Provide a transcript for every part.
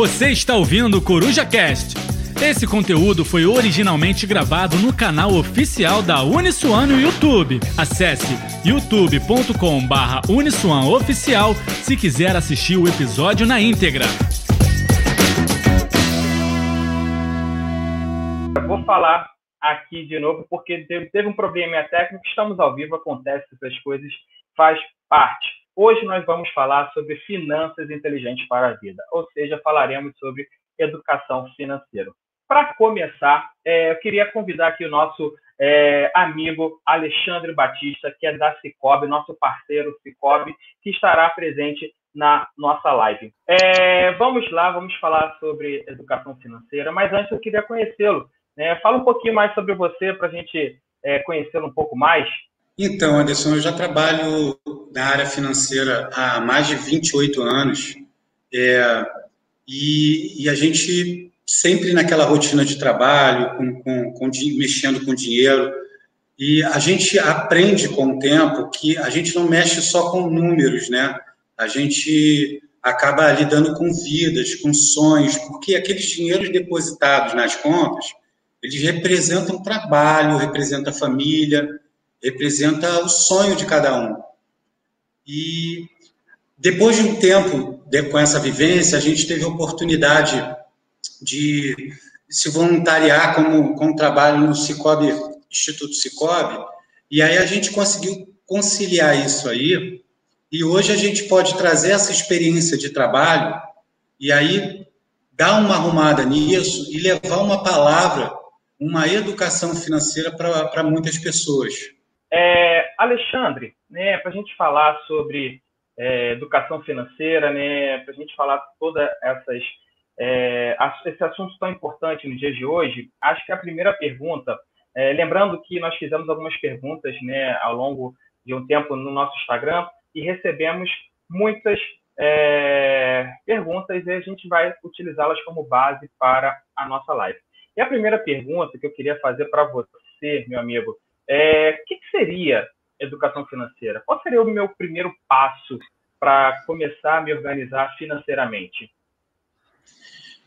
Você está ouvindo Coruja Cast. Esse conteúdo foi originalmente gravado no canal oficial da Uniswan no YouTube. Acesse youtube.com/barra Oficial se quiser assistir o episódio na íntegra. vou falar aqui de novo porque teve um probleminha técnico. Estamos ao vivo, acontece essas coisas, faz parte. Hoje nós vamos falar sobre finanças inteligentes para a vida, ou seja, falaremos sobre educação financeira. Para começar, é, eu queria convidar aqui o nosso é, amigo Alexandre Batista, que é da Cicobi, nosso parceiro Cicobi, que estará presente na nossa live. É, vamos lá, vamos falar sobre educação financeira, mas antes eu queria conhecê-lo. Né? Fala um pouquinho mais sobre você para a gente é, conhecê-lo um pouco mais. Então, Anderson, eu já trabalho na área financeira há mais de 28 anos é, e, e a gente sempre naquela rotina de trabalho, com, com, com, mexendo com dinheiro. E a gente aprende com o tempo que a gente não mexe só com números, né? A gente acaba lidando com vidas, com sonhos, porque aqueles dinheiros depositados nas contas, eles representam trabalho, representam família, representa o sonho de cada um. E depois de um tempo de, com essa vivência, a gente teve a oportunidade de se voluntariar como, com trabalho no Cicobi, Instituto Cicobi, e aí a gente conseguiu conciliar isso aí, e hoje a gente pode trazer essa experiência de trabalho e aí dar uma arrumada nisso e levar uma palavra, uma educação financeira para muitas pessoas. É, Alexandre, né, para a gente falar sobre é, educação financeira, né, para a gente falar todas essas é, esse assunto tão importante no dia de hoje, acho que a primeira pergunta, é, lembrando que nós fizemos algumas perguntas né, ao longo de um tempo no nosso Instagram e recebemos muitas é, perguntas e a gente vai utilizá-las como base para a nossa live. E a primeira pergunta que eu queria fazer para você, meu amigo, é o que, que seria educação financeira? Qual seria o meu primeiro passo para começar a me organizar financeiramente?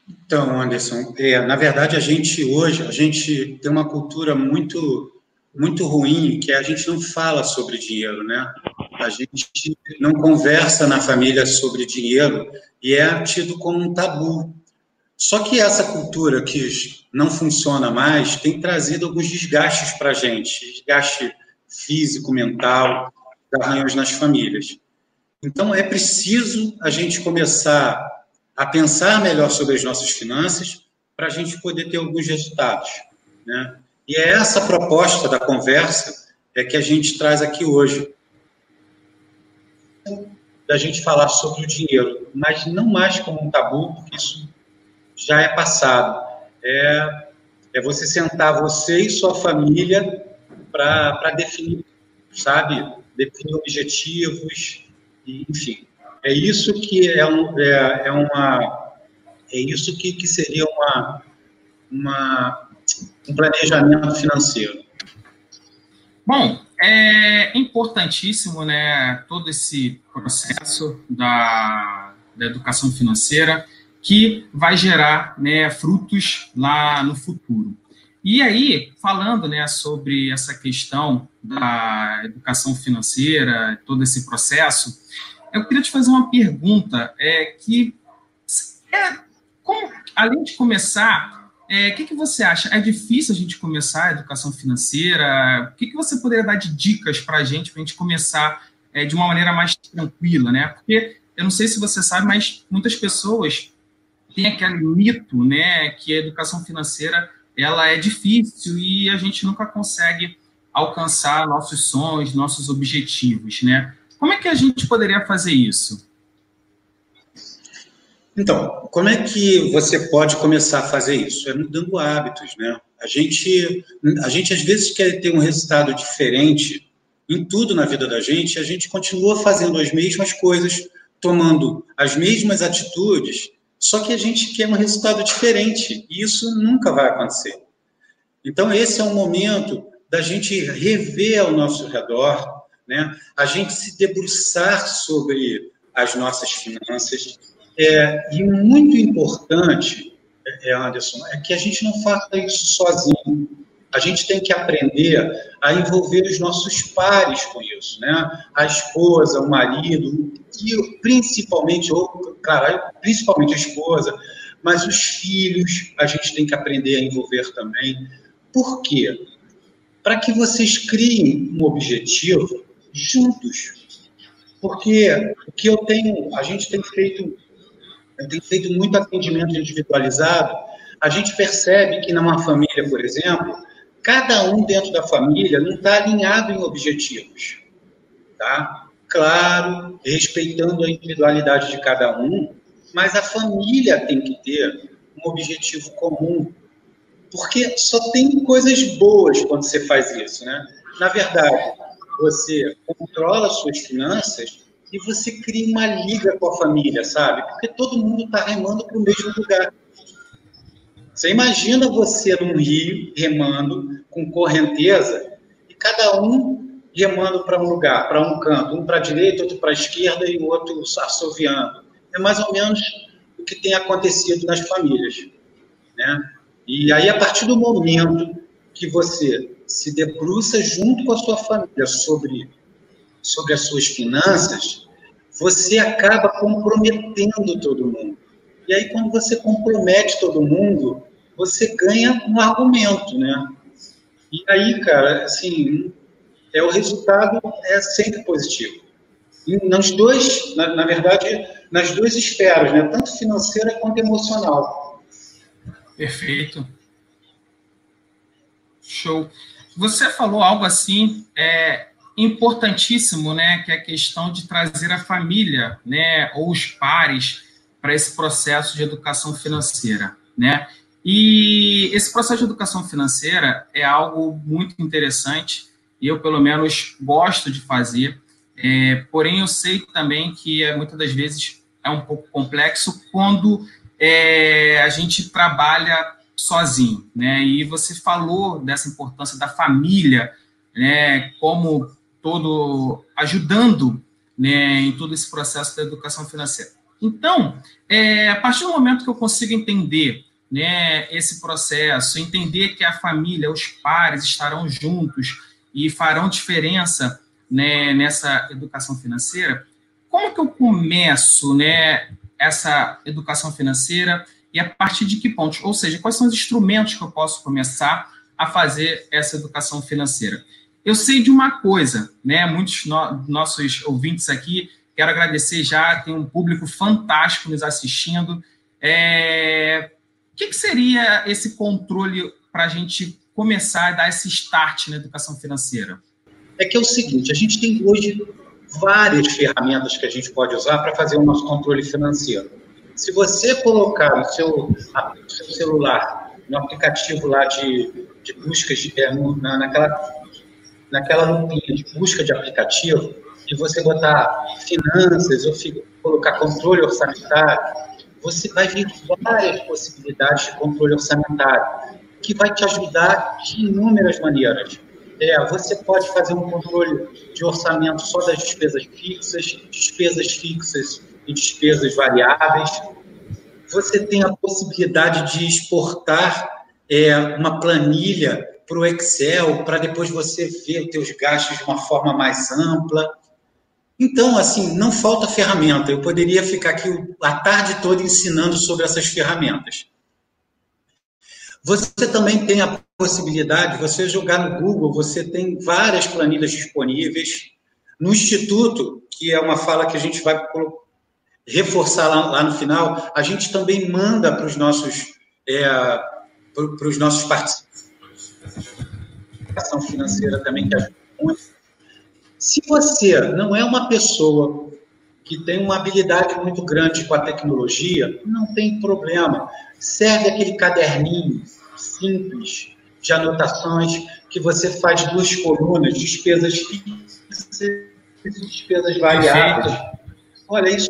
Então, Anderson, é, na verdade a gente hoje a gente tem uma cultura muito muito ruim que a gente não fala sobre dinheiro, né? A gente não conversa na família sobre dinheiro e é tido como um tabu. Só que essa cultura que não funciona mais tem trazido alguns desgastes para a gente, desgaste físico, mental, arranhos nas famílias. Então é preciso a gente começar a pensar melhor sobre as nossas finanças para a gente poder ter alguns resultados. Né? E é essa proposta da conversa é que a gente traz aqui hoje. Da gente falar sobre o dinheiro, mas não mais como um tabu, porque isso já é passado. É, é você sentar você e sua família para definir, sabe? Definir objetivos, e, enfim. É isso que é, um, é, é uma é isso que, que seria uma, uma, um planejamento financeiro. Bom, é importantíssimo, né, todo esse processo da, da educação financeira que vai gerar, né, frutos lá no futuro. E aí, falando, né, sobre essa questão da educação financeira, todo esse processo, eu queria te fazer uma pergunta, é, que, é, como, além de começar, é, o que, que você acha? É difícil a gente começar a educação financeira? O que, que você poderia dar de dicas para a gente, para a gente começar é, de uma maneira mais tranquila, né? Porque eu não sei se você sabe, mas muitas pessoas têm aquele mito, né, que a educação financeira ela é difícil e a gente nunca consegue alcançar nossos sonhos, nossos objetivos, né? Como é que a gente poderia fazer isso? Então, como é que você pode começar a fazer isso? É mudando hábitos, né? A gente, a gente às vezes quer ter um resultado diferente em tudo na vida da gente, a gente continua fazendo as mesmas coisas, tomando as mesmas atitudes, só que a gente quer um resultado diferente, e isso nunca vai acontecer. Então, esse é um momento da gente rever ao nosso redor né? a gente se debruçar sobre as nossas finanças É, e muito importante, é, Anderson, é que a gente não faça isso sozinho. A gente tem que aprender a envolver os nossos pares com isso, né? A esposa, o marido, e principalmente, ou, claro, principalmente a esposa, mas os filhos a gente tem que aprender a envolver também. Por quê? Para que vocês criem um objetivo juntos. Porque o que eu tenho, a gente tem feito, eu tenho feito muito atendimento individualizado, a gente percebe que numa família, por exemplo, cada um dentro da família não está alinhado em objetivos, tá? Claro, respeitando a individualidade de cada um, mas a família tem que ter um objetivo comum, porque só tem coisas boas quando você faz isso, né? Na verdade, você controla suas finanças e você cria uma liga com a família, sabe? Porque todo mundo está remando para o mesmo lugar. Você imagina você num rio remando com correnteza e cada um remando para um lugar, para um canto, um para a direita, outro para a esquerda e o outro assoviando. É mais ou menos o que tem acontecido nas famílias, né? E aí a partir do momento que você se debruça junto com a sua família sobre sobre as suas finanças, você acaba comprometendo todo mundo. E aí, quando você compromete todo mundo, você ganha um argumento, né? E aí, cara, assim, é o resultado é sempre positivo. Nas dois, na, na verdade, nas duas esferas, né? Tanto financeira quanto emocional. Perfeito. Show. Você falou algo assim, é, importantíssimo, né, que é a questão de trazer a família, né, ou os pares para esse processo de educação financeira, né? E esse processo de educação financeira é algo muito interessante eu, pelo menos, gosto de fazer. É, porém, eu sei também que é, muitas das vezes é um pouco complexo quando é, a gente trabalha sozinho, né? E você falou dessa importância da família, né? Como todo ajudando né, em todo esse processo da educação financeira. Então, é, a partir do momento que eu consigo entender né, esse processo, entender que a família, os pares estarão juntos e farão diferença né, nessa educação financeira, como que eu começo né, essa educação financeira e a partir de que pontos? Ou seja, quais são os instrumentos que eu posso começar a fazer essa educação financeira? Eu sei de uma coisa, né? Muitos no, nossos ouvintes aqui, quero agradecer já, tem um público fantástico nos assistindo. É... O que, que seria esse controle para a gente começar a dar esse start na educação financeira? É que é o seguinte, a gente tem hoje várias ferramentas que a gente pode usar para fazer o nosso controle financeiro. Se você colocar no seu, seu celular, no aplicativo lá de, de buscas, de, é, na, naquela naquela lupinha de busca de aplicativo e você botar finanças ou colocar controle orçamentário, você vai ver várias possibilidades de controle orçamentário, que vai te ajudar de inúmeras maneiras. É, você pode fazer um controle de orçamento só das despesas fixas, despesas fixas e despesas variáveis. Você tem a possibilidade de exportar é, uma planilha para o Excel, para depois você ver os teus gastos de uma forma mais ampla. Então, assim, não falta ferramenta. Eu poderia ficar aqui a tarde toda ensinando sobre essas ferramentas. Você também tem a possibilidade, você jogar no Google, você tem várias planilhas disponíveis. No Instituto, que é uma fala que a gente vai reforçar lá, lá no final, a gente também manda para os nossos, é, para os nossos participantes educação financeira também que ajuda muito. Se você não é uma pessoa que tem uma habilidade muito grande com a tecnologia, não tem problema. Serve aquele caderninho simples de anotações que você faz duas colunas, despesas fixas e despesas variáveis. Olha isso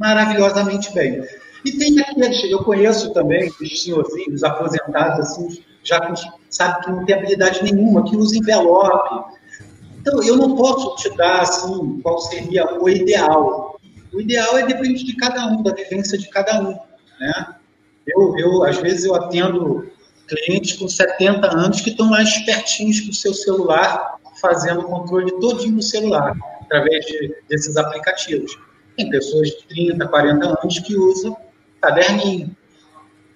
maravilhosamente bem. E tem aqueles, eu conheço também os senhorzinhos aposentados assim, já que sabe que não tem habilidade nenhuma, que usa envelope. Então, eu não posso te dar assim, qual seria o ideal. O ideal é depende de cada um, da vivência de cada um, né? Eu, eu às vezes eu atendo clientes com 70 anos que estão lá espertinhos com o seu celular, fazendo o controle todinho do celular, através de, desses aplicativos. Tem pessoas de 30, 40 anos que usam caderninho.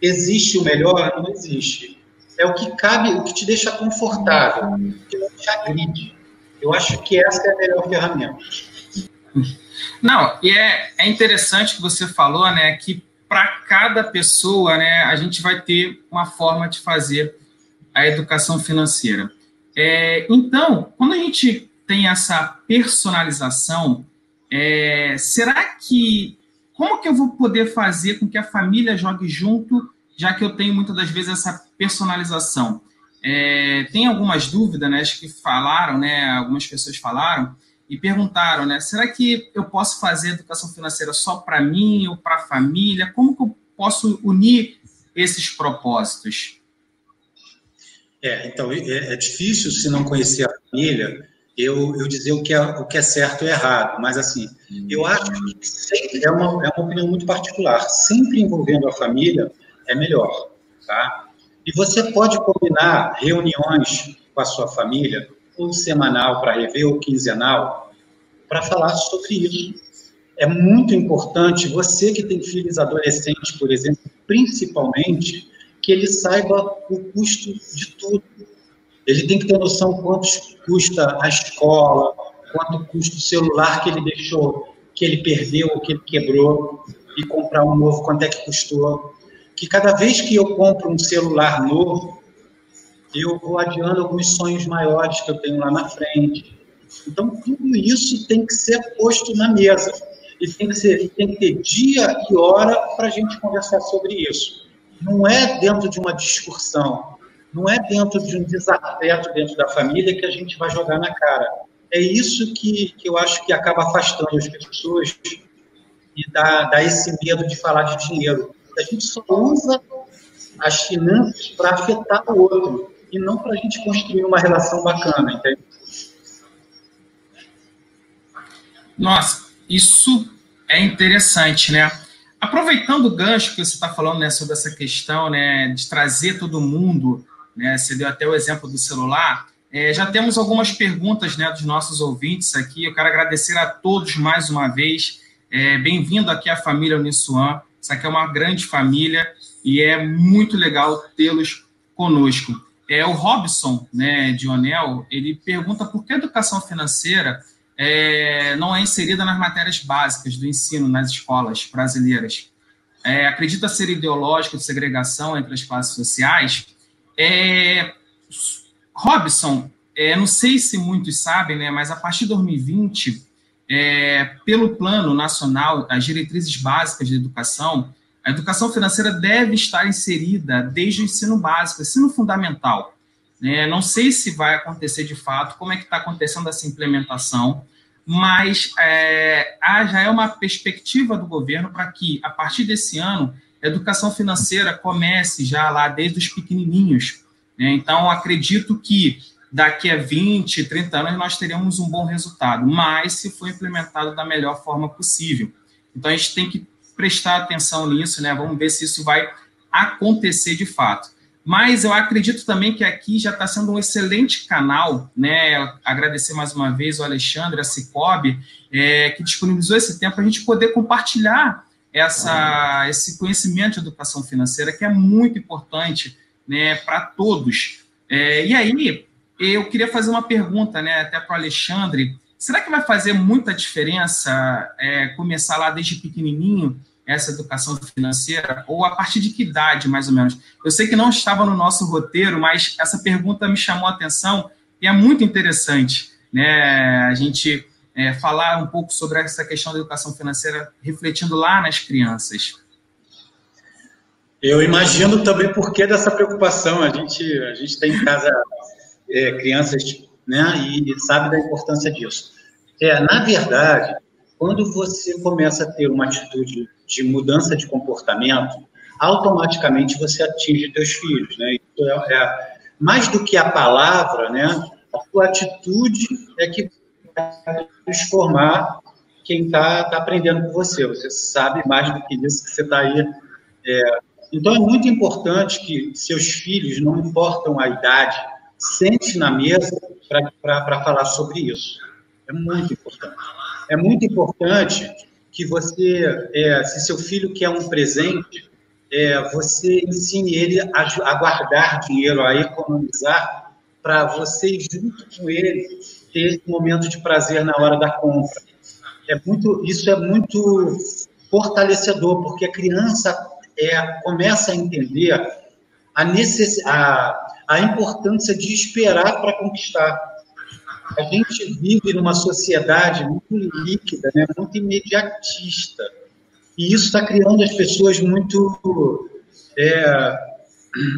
Existe o melhor? Não existe. É o que cabe, o que te deixa confortável, que não te agride. Eu acho que essa é a melhor ferramenta. Não, e é, é interessante que você falou, né, que para cada pessoa, né, a gente vai ter uma forma de fazer a educação financeira. É, então, quando a gente tem essa personalização, é, será que como que eu vou poder fazer com que a família jogue junto, já que eu tenho muitas das vezes essa personalização? É, tem algumas dúvidas, né? Acho que falaram, né? Algumas pessoas falaram e perguntaram, né? Será que eu posso fazer educação financeira só para mim ou para a família? Como que eu posso unir esses propósitos? É, então é, é difícil se não conhecer a família eu, eu dizer o que, é, o que é certo e errado, mas assim, eu acho que sempre, é, uma, é uma opinião muito particular, sempre envolvendo a família é melhor, tá? E você pode combinar reuniões com a sua família, ou semanal para rever, ou quinzenal, para falar sobre isso. É muito importante, você que tem filhos adolescentes, por exemplo, principalmente, que ele saiba o custo de tudo ele tem que ter noção quanto custa a escola, quanto custa o celular que ele deixou, que ele perdeu ou que ele quebrou, e comprar um novo, quanto é que custou. Que cada vez que eu compro um celular novo, eu vou adiando alguns sonhos maiores que eu tenho lá na frente. Então, tudo isso tem que ser posto na mesa. E tem que, ser, tem que ter dia e hora para a gente conversar sobre isso. Não é dentro de uma discussão, não é dentro de um desafeto dentro da família que a gente vai jogar na cara. É isso que, que eu acho que acaba afastando as pessoas e dá, dá esse medo de falar de dinheiro. A gente só usa as finanças para afetar o outro e não para a gente construir uma relação bacana, entende? Nossa, isso é interessante, né? Aproveitando o gancho que você está falando né, sobre essa questão né, de trazer todo mundo né? Você deu até o exemplo do celular. É, já temos algumas perguntas né, dos nossos ouvintes aqui. Eu quero agradecer a todos mais uma vez. É, Bem-vindo aqui à família Uniswan. Isso aqui é uma grande família e é muito legal tê-los conosco. É, o Robson, né, Dionel, ele pergunta por que a educação financeira é, não é inserida nas matérias básicas do ensino nas escolas brasileiras. É, acredita ser ideológico de segregação entre as classes sociais? É, Robson, é, não sei se muitos sabem, né, mas a partir de 2020, é, pelo Plano Nacional, as diretrizes básicas de educação, a educação financeira deve estar inserida desde o ensino básico, ensino fundamental. Né? Não sei se vai acontecer de fato, como é que está acontecendo essa implementação, mas é, já é uma perspectiva do governo para que, a partir desse ano, educação financeira comece já lá desde os pequenininhos. Né? Então, acredito que daqui a 20, 30 anos nós teremos um bom resultado, mas se for implementado da melhor forma possível. Então, a gente tem que prestar atenção nisso, né? Vamos ver se isso vai acontecer de fato. Mas eu acredito também que aqui já está sendo um excelente canal, né? Agradecer mais uma vez o Alexandre, a Cicobi, é, que disponibilizou esse tempo para a gente poder compartilhar essa, esse conhecimento de educação financeira, que é muito importante né, para todos. É, e aí, eu queria fazer uma pergunta né, até para o Alexandre. Será que vai fazer muita diferença é, começar lá desde pequenininho essa educação financeira? Ou a partir de que idade, mais ou menos? Eu sei que não estava no nosso roteiro, mas essa pergunta me chamou a atenção e é muito interessante. Né? A gente é, falar um pouco sobre essa questão da educação financeira, refletindo lá nas crianças. Eu imagino também por que dessa preocupação. A gente, a gente tem em casa é, crianças né, e sabe da importância disso. É, na verdade, quando você começa a ter uma atitude de mudança de comportamento, automaticamente você atinge seus filhos. Né? Isso é, é, mais do que a palavra, né, a sua atitude é que transformar quem está tá aprendendo com você. Você sabe mais do que isso que você está aí. É... Então, é muito importante que seus filhos, não importam a idade, sente na mesa para falar sobre isso. É muito importante. É muito importante que você, é, se seu filho quer um presente, é, você ensine ele a, a guardar dinheiro, a economizar, para você, junto com ele, ter esse momento de prazer na hora da compra. É muito, isso é muito fortalecedor, porque a criança é, começa a entender a, necess, a, importância de esperar para conquistar. A gente vive numa sociedade muito líquida, né? muito imediatista. E isso está criando as pessoas muito é,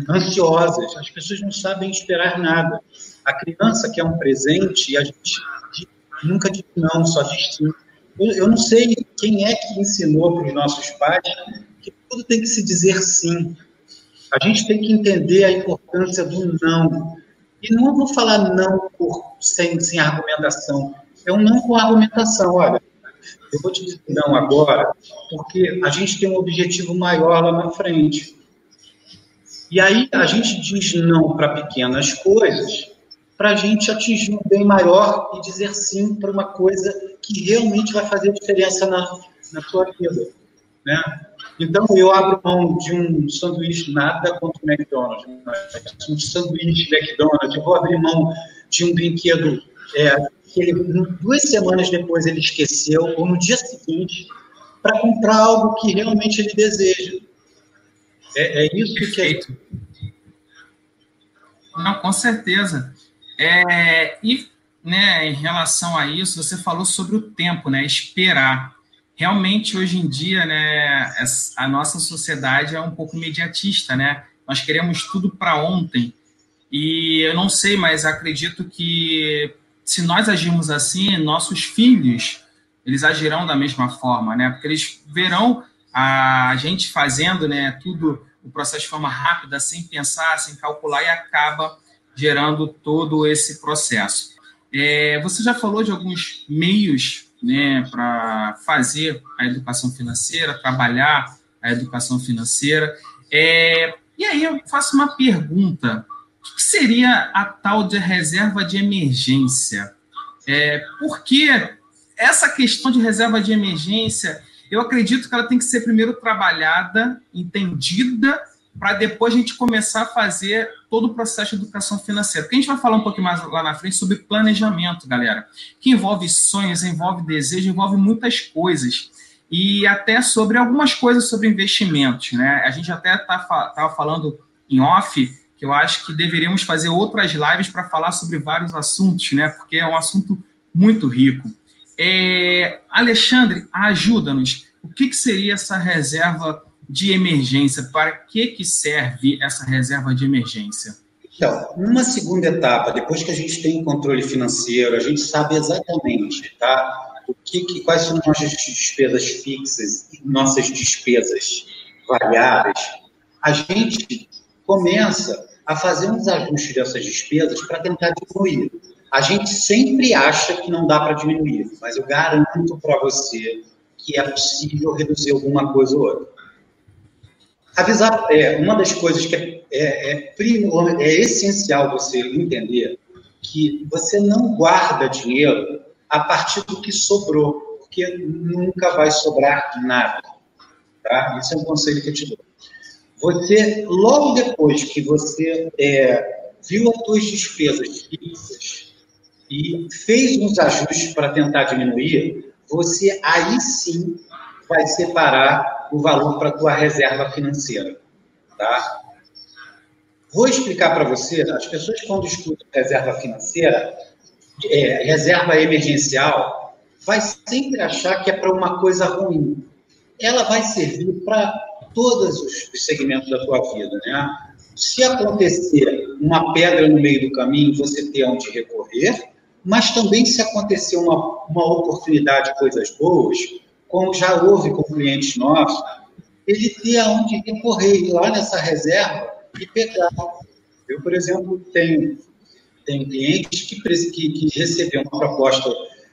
ansiosas. As pessoas não sabem esperar nada. A criança quer um presente e a gente nunca diz não, só diz sim. Eu, eu não sei quem é que ensinou para os nossos pais que tudo tem que se dizer sim. A gente tem que entender a importância do não. E não vou falar não por, sem, sem argumentação. É um não com argumentação. Olha, eu vou te dizer não agora, porque a gente tem um objetivo maior lá na frente. E aí a gente diz não para pequenas coisas, para a gente atingir um bem maior e dizer sim para uma coisa que realmente vai fazer diferença na, na sua vida. Né? Então, eu abro mão de um sanduíche, nada contra o McDonald's, mas um sanduíche McDonald's, eu vou abrir mão de um brinquedo é, que ele, duas semanas depois ele esqueceu, ou no dia seguinte, para comprar algo que realmente ele deseja. É, é isso Perfeito. que é. Não, com certeza. É, e né, em relação a isso, você falou sobre o tempo, né? Esperar realmente hoje em dia, né, a nossa sociedade é um pouco imediatista, né? Nós queremos tudo para ontem. E eu não sei, mas acredito que se nós agirmos assim, nossos filhos, eles agirão da mesma forma, né? Porque eles verão a gente fazendo, né, tudo o processo de forma rápida, sem pensar, sem calcular e acaba gerando todo esse processo. É, você já falou de alguns meios né, para fazer a educação financeira, trabalhar a educação financeira. É, e aí eu faço uma pergunta: o que seria a tal de reserva de emergência? É, porque essa questão de reserva de emergência, eu acredito que ela tem que ser primeiro trabalhada, entendida para depois a gente começar a fazer todo o processo de educação financeira. Porque a gente vai falar um pouquinho mais lá na frente sobre planejamento, galera, que envolve sonhos, envolve desejo, envolve muitas coisas. E até sobre algumas coisas sobre investimentos, né? A gente até estava tá, falando em off que eu acho que deveríamos fazer outras lives para falar sobre vários assuntos, né? Porque é um assunto muito rico. É, Alexandre, ajuda-nos. O que, que seria essa reserva de emergência. Para que, que serve essa reserva de emergência? Então, uma segunda etapa, depois que a gente tem controle financeiro, a gente sabe exatamente tá, o que, que quais são nossas despesas fixas e nossas despesas variáveis, a gente começa a fazer uns ajustes dessas despesas para tentar diminuir. A gente sempre acha que não dá para diminuir, mas eu garanto para você que é possível reduzir alguma coisa ou outra. Avisar, é, uma das coisas que é, é, é, é essencial você entender que você não guarda dinheiro a partir do que sobrou, porque nunca vai sobrar nada. Tá? Esse é um conselho que eu te dou. Você, logo depois que você é, viu as suas despesas fixas e fez uns ajustes para tentar diminuir, você aí sim vai separar o valor para a tua reserva financeira, tá? Vou explicar para você, as pessoas quando escutam reserva financeira, é, reserva emergencial, vai sempre achar que é para uma coisa ruim. Ela vai servir para todos os segmentos da tua vida, né? Se acontecer uma pedra no meio do caminho, você ter onde recorrer, mas também se acontecer uma, uma oportunidade, coisas boas, como já houve com clientes nossos, ele ter aonde recorrer, ir lá nessa reserva e pegar. Eu, por exemplo, tenho, tenho clientes que, que, que receberam uma proposta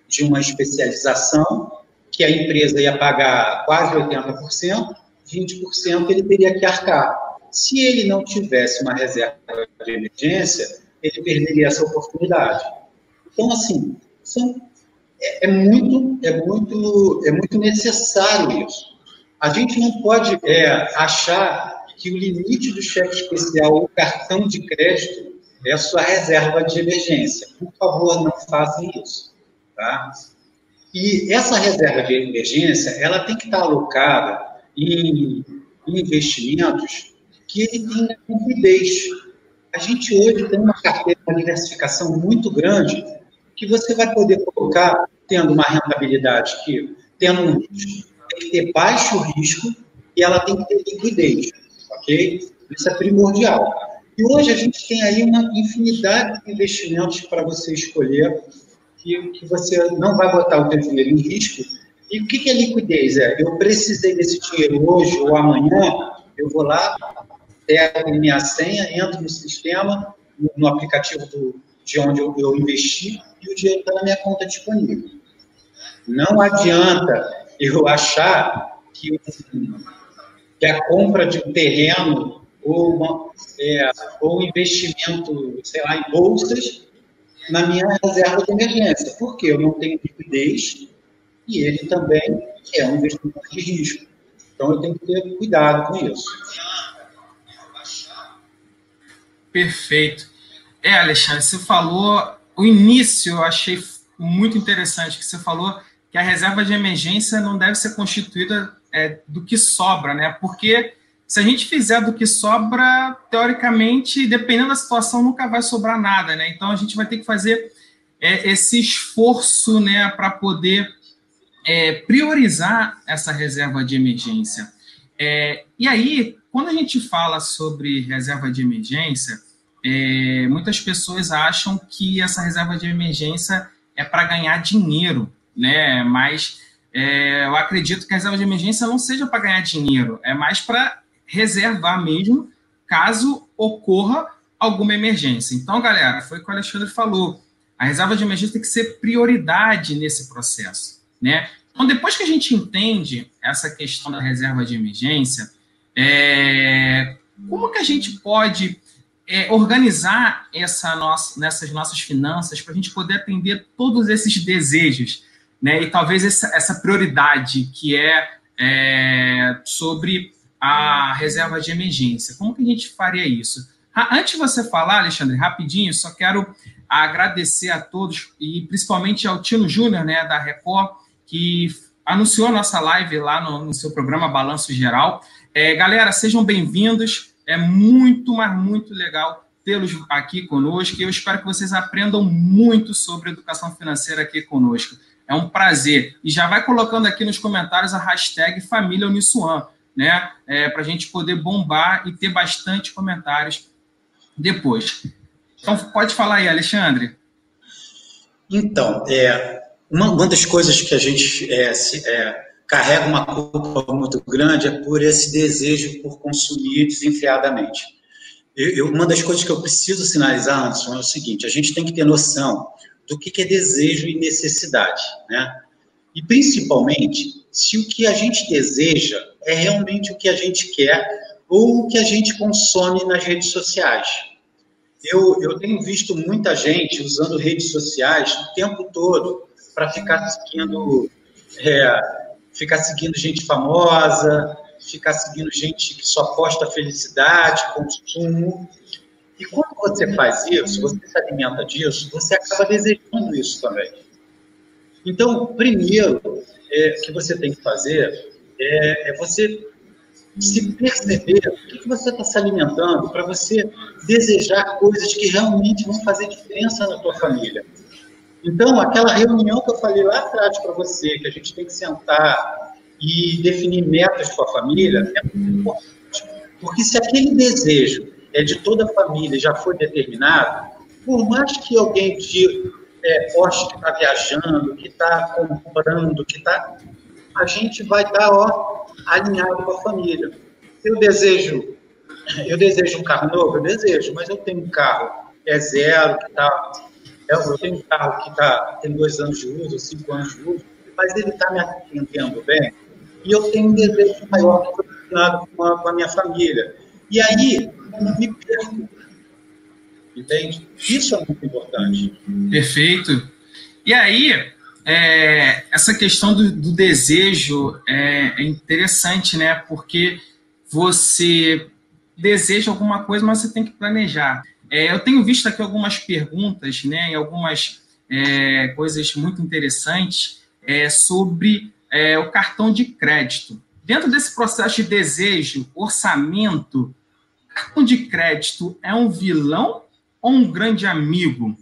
de uma especialização que a empresa ia pagar quase 80%, 20% ele teria que arcar. Se ele não tivesse uma reserva de emergência, ele perderia essa oportunidade. Então, assim, são, é, é, muito, é, muito, é muito necessário isso. A gente não pode é, achar que o limite do cheque especial ou cartão de crédito é a sua reserva de emergência. Por favor, não façam isso. Tá? E essa reserva de emergência, ela tem que estar alocada em, em investimentos que ele tenha liquidez. A gente hoje tem uma carteira, uma diversificação muito grande que você vai poder colocar tendo uma rentabilidade que, tendo um risco, tem que ter baixo risco e ela tem que ter liquidez, ok? Isso é primordial. E hoje a gente tem aí uma infinidade de investimentos para você escolher que, que você não vai botar o seu dinheiro em risco. E o que, que é liquidez? É, eu precisei desse dinheiro hoje ou amanhã, eu vou lá, pego minha senha, entro no sistema, no, no aplicativo do, de onde eu, eu investi, e o dinheiro está na minha conta disponível. Não adianta eu achar que, que a compra de um terreno ou, uma, é, ou investimento, sei lá, em bolsas na minha reserva de emergência, porque eu não tenho liquidez e ele também é um investimento de risco. Então eu tenho que ter cuidado com isso. Perfeito. É, Alexandre, você falou o início, eu achei muito interessante que você falou que a reserva de emergência não deve ser constituída é, do que sobra, né? Porque se a gente fizer do que sobra, teoricamente, dependendo da situação, nunca vai sobrar nada, né? Então a gente vai ter que fazer é, esse esforço, né, para poder é, priorizar essa reserva de emergência. É, e aí, quando a gente fala sobre reserva de emergência, é, muitas pessoas acham que essa reserva de emergência é para ganhar dinheiro, né? Mas é, eu acredito que a reserva de emergência não seja para ganhar dinheiro, é mais para reservar mesmo, caso ocorra alguma emergência. Então, galera, foi o que o Alexandre falou. A reserva de emergência tem que ser prioridade nesse processo, né? Então, depois que a gente entende essa questão da reserva de emergência, é, como que a gente pode é, organizar essa nossa, nessas nossas finanças para a gente poder atender todos esses desejos, né? E talvez essa, essa prioridade que é, é sobre a reserva de emergência. Como que a gente faria isso? Antes de você falar, Alexandre, rapidinho, só quero agradecer a todos e principalmente ao Tino Júnior, né, da Record, que anunciou a nossa live lá no, no seu programa Balanço Geral. É, galera, sejam bem-vindos. É muito, mas muito legal tê-los aqui conosco e eu espero que vocês aprendam muito sobre educação financeira aqui conosco. É um prazer. E já vai colocando aqui nos comentários a hashtag Família Uniswan né? É, para a gente poder bombar e ter bastante comentários depois. Então, pode falar aí, Alexandre. Então, é, uma, uma das coisas que a gente é, se, é, carrega uma culpa muito grande é por esse desejo por consumir desenfreadamente. Eu, eu, uma das coisas que eu preciso sinalizar, Anderson, é o seguinte: a gente tem que ter noção do que, que é desejo e necessidade, né? E principalmente se o que a gente deseja é realmente o que a gente quer ou o que a gente consome nas redes sociais. Eu, eu tenho visto muita gente usando redes sociais o tempo todo para ficar seguindo, é, ficar seguindo gente famosa, ficar seguindo gente que só posta felicidade, consumo. E quando você faz isso, você se alimenta disso, você acaba desejando isso também. Então, primeiro é, que você tem que fazer é, é você se perceber o que, que você está se alimentando para você desejar coisas que realmente vão fazer diferença na tua família. Então, aquela reunião que eu falei lá atrás para você, que a gente tem que sentar e definir metas com a família, é muito importante. Porque se aquele desejo é de toda a família já foi determinado, por mais que alguém te é, poste que está viajando, que está comprando, que está a gente vai estar ó, alinhado com a família. Eu desejo, eu desejo um carro novo, eu desejo, mas eu tenho um carro é zero, que está. Eu tenho um carro que tá, tem dois anos de uso, cinco anos de uso. mas ele está me atendendo bem, e eu tenho um desejo maior que com a, minha família. E aí, me perco. Entende? Isso é muito importante. Perfeito. E aí, é, essa questão do, do desejo é, é, interessante, né? Porque você deseja alguma coisa, mas você tem que planejar. É, eu tenho visto aqui algumas perguntas, né? E algumas é, coisas muito interessantes é, sobre é, o cartão de crédito. Dentro desse processo de desejo, orçamento, cartão de crédito é um vilão ou um grande amigo?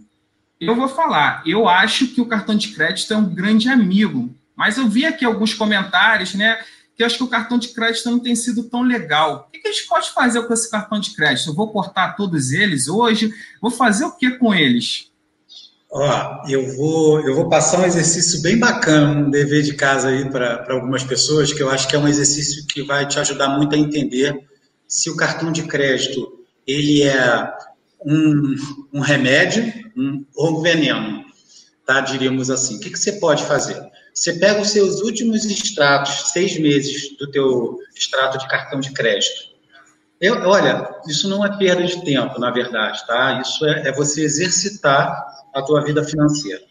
Eu vou falar, eu acho que o cartão de crédito é um grande amigo, mas eu vi aqui alguns comentários, né? Que eu acho que o cartão de crédito não tem sido tão legal. O que a gente pode fazer com esse cartão de crédito? Eu vou cortar todos eles hoje? Vou fazer o que com eles? Ó, eu vou, eu vou passar um exercício bem bacana, um dever de casa aí para algumas pessoas, que eu acho que é um exercício que vai te ajudar muito a entender se o cartão de crédito ele é um, um remédio um, ou um veneno, tá? Diríamos assim. O que, que você pode fazer? Você pega os seus últimos extratos, seis meses do teu extrato de cartão de crédito. Eu, olha, isso não é perda de tempo, na verdade, tá? Isso é, é você exercitar a tua vida financeira.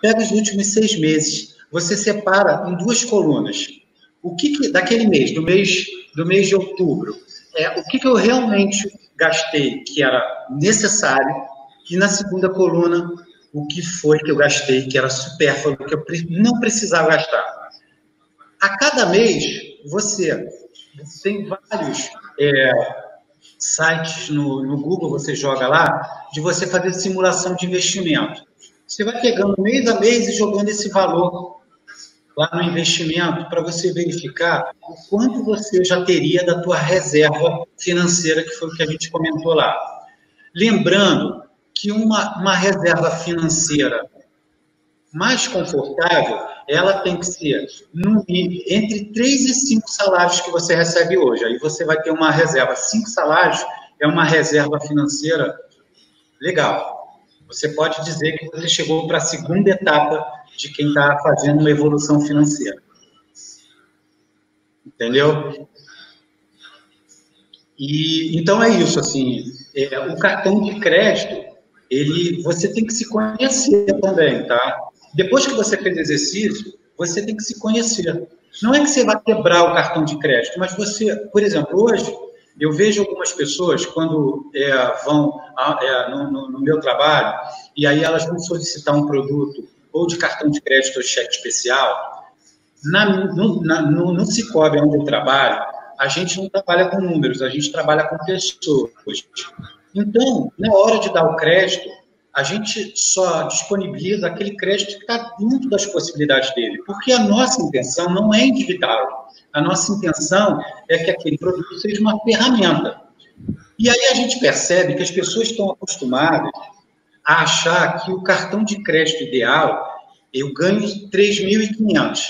Pega os últimos seis meses, você separa em duas colunas. O que, que daquele mês, do mês do mês de outubro, é o que, que eu realmente gastei que era necessário e na segunda coluna o que foi que eu gastei que era supérfluo que eu não precisava gastar. A cada mês você, tem vários é, sites no, no Google, você joga lá, de você fazer simulação de investimento. Você vai pegando mês a mês e jogando esse valor lá no investimento para você verificar o quanto você já teria da tua reserva financeira, que foi o que a gente comentou lá. Lembrando que uma, uma reserva financeira mais confortável, ela tem que ser no, entre 3 e 5 salários que você recebe hoje. Aí você vai ter uma reserva. 5 salários é uma reserva financeira legal. Você pode dizer que você chegou para a segunda etapa de quem está fazendo uma evolução financeira. Entendeu? E então é isso assim. É, o cartão de crédito, ele, você tem que se conhecer também, tá? Depois que você fez exercício, você tem que se conhecer. Não é que você vai quebrar o cartão de crédito, mas você, por exemplo, hoje eu vejo algumas pessoas quando é, vão é, no, no, no, meu trabalho e aí elas vão solicitar um produto ou de cartão de crédito ou cheque especial. Na, no, na, no, no Cicobi, onde eu trabalho, a gente não trabalha com números, a gente trabalha com pessoas. Então, na hora de dar o crédito, a gente só disponibiliza aquele crédito que está dentro das possibilidades dele, porque a nossa intenção não é endividá-lo. A nossa intenção é que aquele produto seja uma ferramenta. E aí a gente percebe que as pessoas estão acostumadas a achar que o cartão de crédito ideal, eu ganho 3.500,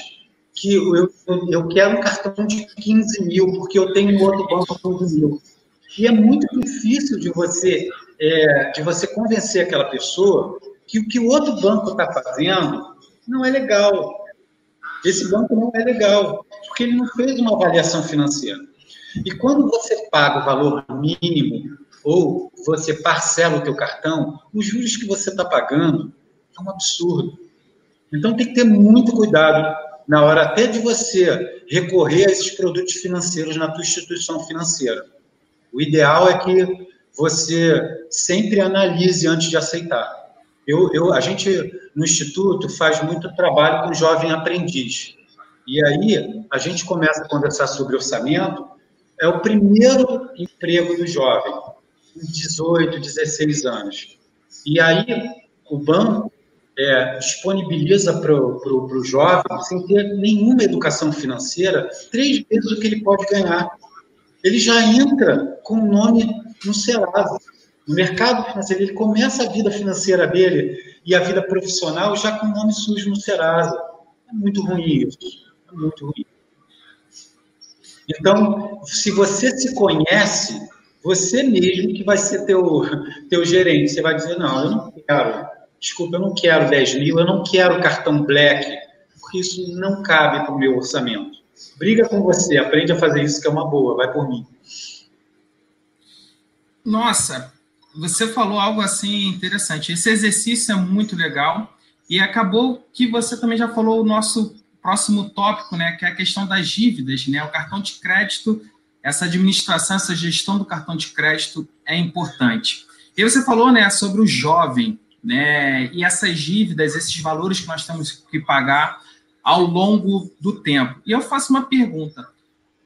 que eu, eu, quero um cartão de 15 mil, porque eu tenho outro banco com 15 mil. E é muito difícil de você, é, de você convencer aquela pessoa que o que o outro banco está fazendo não é legal. Esse banco não é legal, porque ele não fez uma avaliação financeira. E quando você paga o valor mínimo ou você parcela o teu cartão, os juros que você está pagando é um absurdo. Então tem que ter muito cuidado na hora até de você recorrer a esses produtos financeiros na tua instituição financeira. O ideal é que você sempre analise antes de aceitar. Eu, eu, a gente, no Instituto, faz muito trabalho com jovem aprendiz. E aí, a gente começa a conversar sobre orçamento, é o primeiro emprego do jovem, 18, 16 anos. E aí, o banco é, disponibiliza para o jovem, sem ter nenhuma educação financeira, três vezes o que ele pode ganhar. Ele já entra com o nome no Serasa no mercado financeiro, ele começa a vida financeira dele e a vida profissional já com o nome sujo no Serasa. É muito ruim isso. É muito ruim. Então, se você se conhece, você mesmo que vai ser teu, teu gerente. Você vai dizer, não, eu não quero. Desculpa, eu não quero 10 mil, eu não quero cartão black, porque isso não cabe para o meu orçamento. Briga com você, aprende a fazer isso que é uma boa, vai por mim. Nossa, você falou algo assim interessante. Esse exercício é muito legal e acabou que você também já falou o nosso próximo tópico, né, que é a questão das dívidas, né? O cartão de crédito, essa administração, essa gestão do cartão de crédito é importante. E você falou, né, sobre o jovem, né, e essas dívidas, esses valores que nós temos que pagar ao longo do tempo. E eu faço uma pergunta: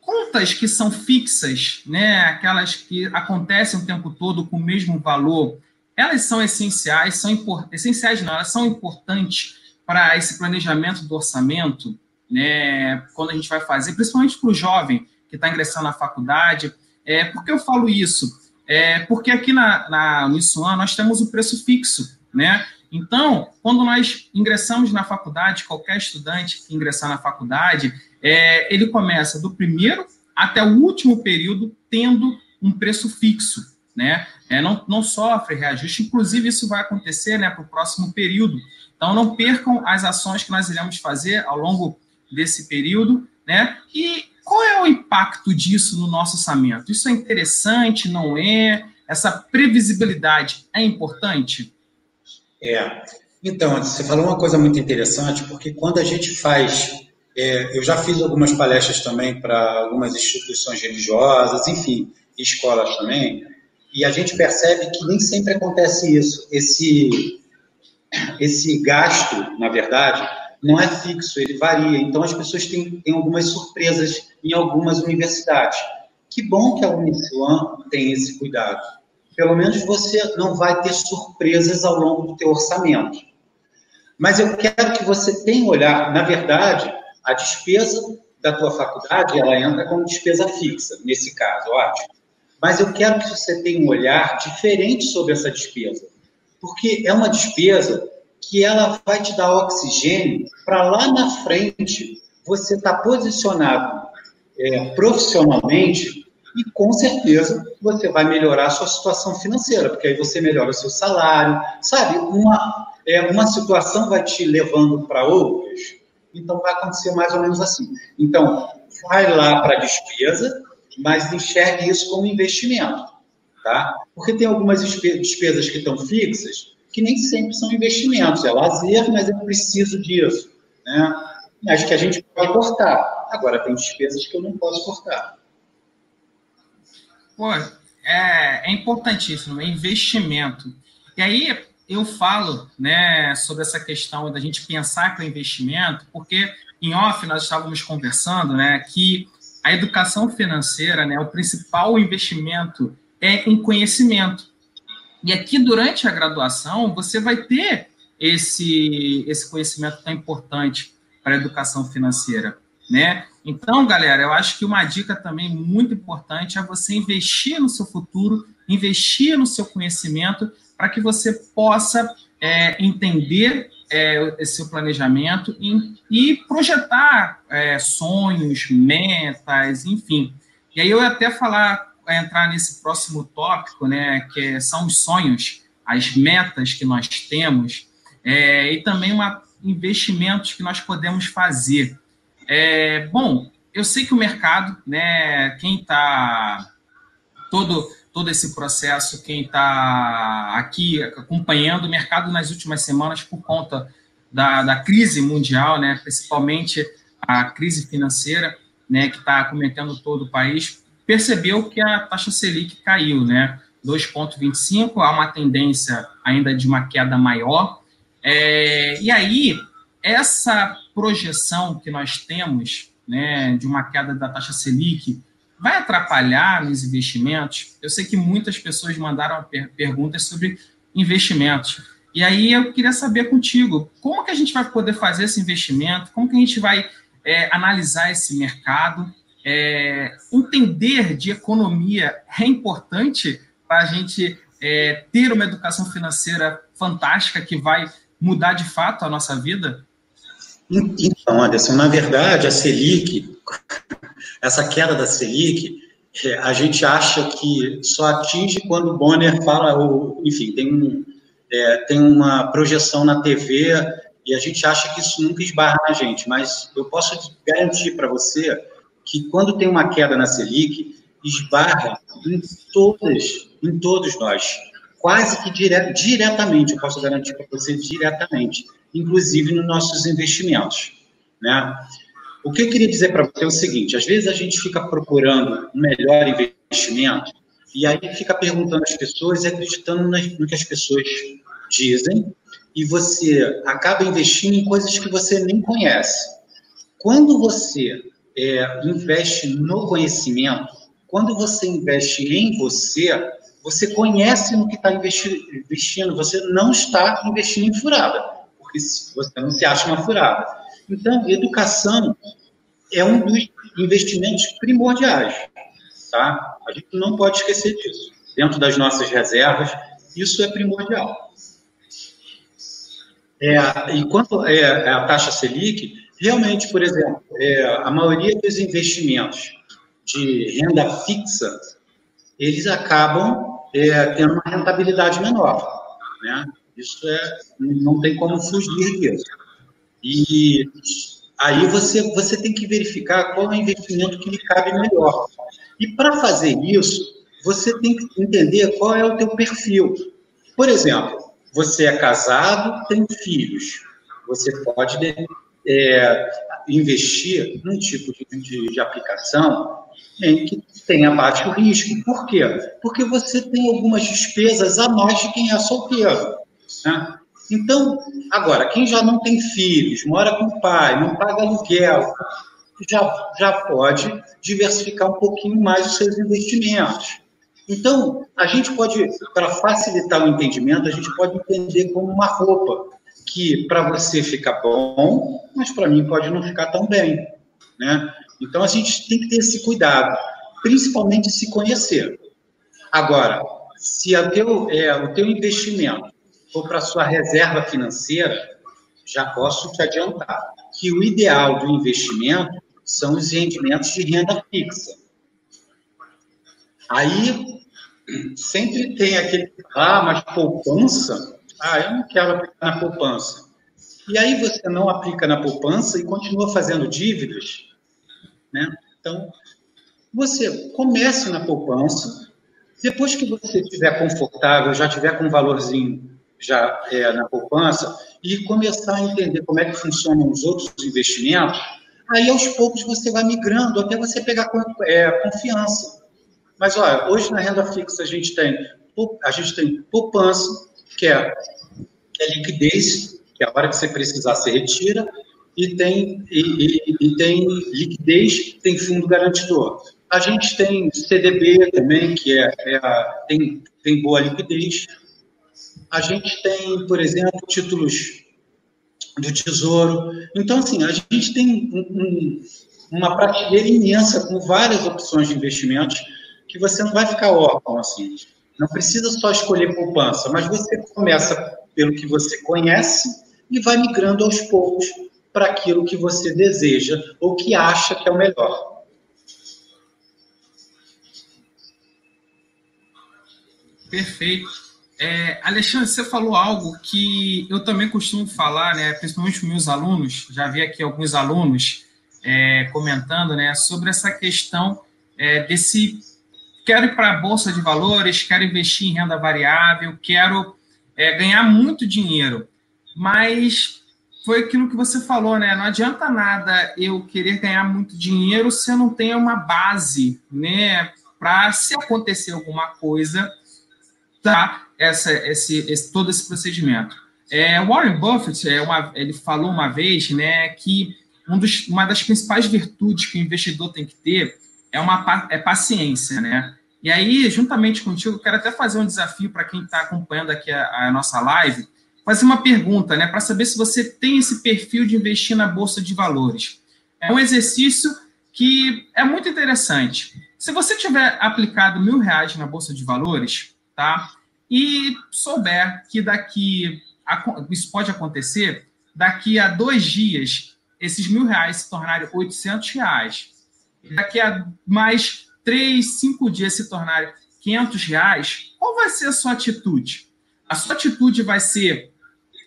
contas que são fixas, né, aquelas que acontecem o tempo todo com o mesmo valor, elas são essenciais, são essenciais não, elas são importantes para esse planejamento do orçamento, né, quando a gente vai fazer, principalmente para o jovem que está ingressando na faculdade. É, por que eu falo isso? É, porque aqui na, na nós temos o preço fixo, né? Então, quando nós ingressamos na faculdade, qualquer estudante que ingressar na faculdade, é, ele começa do primeiro até o último período tendo um preço fixo, né? É, não, não sofre reajuste, inclusive isso vai acontecer né, para o próximo período. Então, não percam as ações que nós iremos fazer ao longo desse período, né? E qual é o impacto disso no nosso orçamento? Isso é interessante, não é? Essa previsibilidade é importante? É. Então, você falou uma coisa muito interessante, porque quando a gente faz. É, eu já fiz algumas palestras também para algumas instituições religiosas, enfim, escolas também, e a gente percebe que nem sempre acontece isso. Esse, esse gasto, na verdade, não é fixo, ele varia. Então, as pessoas têm, têm algumas surpresas em algumas universidades. Que bom que a Uniswan tem esse cuidado. Pelo menos você não vai ter surpresas ao longo do teu orçamento. Mas eu quero que você tenha olhar, na verdade, a despesa da tua faculdade, ela entra como despesa fixa, nesse caso, ótimo. Mas eu quero que você tenha um olhar diferente sobre essa despesa. Porque é uma despesa que ela vai te dar oxigênio para lá na frente você estar tá posicionado é, profissionalmente e com certeza você vai melhorar a sua situação financeira, porque aí você melhora o seu salário, sabe? Uma, é, uma situação vai te levando para outras, então vai acontecer mais ou menos assim. Então, vai lá para a despesa, mas enxergue isso como investimento, tá? Porque tem algumas despesas que estão fixas, que nem sempre são investimentos, é lazer, mas eu preciso disso, né? Acho que a gente pode cortar. Agora, tem despesas que eu não posso cortar. Pô, é, é importantíssimo, é investimento. E aí eu falo né, sobre essa questão da gente pensar que é investimento, porque em off nós estávamos conversando né, que a educação financeira, né, o principal investimento é em conhecimento. E aqui, durante a graduação, você vai ter esse, esse conhecimento tão importante para a educação financeira, né? Então, galera, eu acho que uma dica também muito importante é você investir no seu futuro, investir no seu conhecimento, para que você possa é, entender é, esse seu planejamento e, e projetar é, sonhos, metas, enfim. E aí eu ia até falar, entrar nesse próximo tópico, né, que são os sonhos, as metas que nós temos, é, e também uma, investimentos que nós podemos fazer. É, bom, eu sei que o mercado, né, quem está todo todo esse processo, quem está aqui acompanhando o mercado nas últimas semanas por conta da, da crise mundial, né, principalmente a crise financeira, né, que está cometendo todo o país, percebeu que a taxa Selic caiu, né, 2,25, há uma tendência ainda de uma queda maior. É, e aí, essa projeção que nós temos né, de uma queda da taxa Selic vai atrapalhar nos investimentos? Eu sei que muitas pessoas mandaram per perguntas sobre investimentos. E aí eu queria saber contigo, como que a gente vai poder fazer esse investimento? Como que a gente vai é, analisar esse mercado? É, entender de economia é importante para a gente é, ter uma educação financeira fantástica que vai mudar de fato a nossa vida? Então, Anderson, na verdade, a Selic, essa queda da Selic, é, a gente acha que só atinge quando o Bonner fala, ou, enfim, tem, um, é, tem uma projeção na TV e a gente acha que isso nunca esbarra na gente, mas eu posso garantir para você que quando tem uma queda na Selic, esbarra em todas, em todos nós, quase que dire, diretamente, eu posso garantir para você diretamente, inclusive nos nossos investimentos, né? O que eu queria dizer para você é o seguinte: às vezes a gente fica procurando um melhor investimento e aí fica perguntando às pessoas e acreditando no que as pessoas dizem e você acaba investindo em coisas que você nem conhece. Quando você é, investe no conhecimento, quando você investe em você, você conhece no que está investindo, você não está investindo em furada, porque você não se acha uma furada. Então, educação é um dos investimentos primordiais, tá? A gente não pode esquecer disso. Dentro das nossas reservas, isso é primordial. É, e quanto é, a taxa Selic, realmente, por exemplo, é, a maioria dos investimentos de renda fixa, eles acabam é, tendo uma rentabilidade menor. Né? Isso é, não tem como fugir disso. E aí você, você tem que verificar qual é o investimento que lhe cabe melhor. E para fazer isso, você tem que entender qual é o teu perfil. Por exemplo, você é casado, tem filhos. Você pode é, investir num tipo de, de, de, aplicação em que tenha baixo risco. Por quê? Porque você tem algumas despesas a mais de quem é solteiro. Né? Então, agora, quem já não tem filhos, mora com o pai, não paga aluguel, já, já pode diversificar um pouquinho mais os seus investimentos. Então, a gente pode, para facilitar o entendimento, a gente pode entender como uma roupa, que para você fica bom, mas para mim pode não ficar tão bem. Né? Então, a gente tem que ter esse cuidado, principalmente se conhecer. Agora, se teu, é, o teu investimento for para sua reserva financeira, já posso te adiantar que o ideal do investimento são os rendimentos de renda fixa. Aí sempre tem aquele, ah, mas poupança? Ah, eu não quero aplicar na poupança. E aí você não aplica na poupança e continua fazendo dívidas, né? Então, você comece na poupança, depois que você estiver confortável, já tiver com um valorzinho já é, na poupança, e começar a entender como é que funcionam os outros investimentos, aí aos poucos você vai migrando até você pegar é, confiança. Mas olha, hoje na renda fixa a gente tem a gente tem poupança, que é, é liquidez, que é a hora que você precisar você retira, e tem, e, e, e tem liquidez, tem fundo garantidor. A gente tem CDB também, que é, é tem, tem boa liquidez. A gente tem, por exemplo, títulos do Tesouro. Então, assim, a gente tem um, uma prateleira imensa com várias opções de investimentos que você não vai ficar órfão assim. Não precisa só escolher poupança, mas você começa pelo que você conhece e vai migrando aos poucos para aquilo que você deseja ou que acha que é o melhor. Perfeito. É, Alexandre, você falou algo que eu também costumo falar, né, principalmente com meus alunos, já vi aqui alguns alunos é, comentando né, sobre essa questão é, desse quero ir para a bolsa de valores, quero investir em renda variável, quero é, ganhar muito dinheiro. Mas foi aquilo que você falou, né? Não adianta nada eu querer ganhar muito dinheiro se eu não tenho uma base, né? Para se acontecer alguma coisa, tá? Essa, esse, esse, todo esse procedimento. É, Warren Buffett, é uma, ele falou uma vez, né, que um dos, uma das principais virtudes que o investidor tem que ter é uma é paciência, né? E aí, juntamente contigo, quero até fazer um desafio para quem está acompanhando aqui a, a, nossa live, fazer uma pergunta, né, para saber se você tem esse perfil de investir na bolsa de valores. É um exercício que é muito interessante. Se você tiver aplicado mil reais na bolsa de valores, tá, e souber que daqui isso pode acontecer, daqui a dois dias esses mil reais se tornarem 800 reais, daqui a mais três, cinco dias se tornarem 500 reais, qual vai ser a sua atitude? A sua atitude vai ser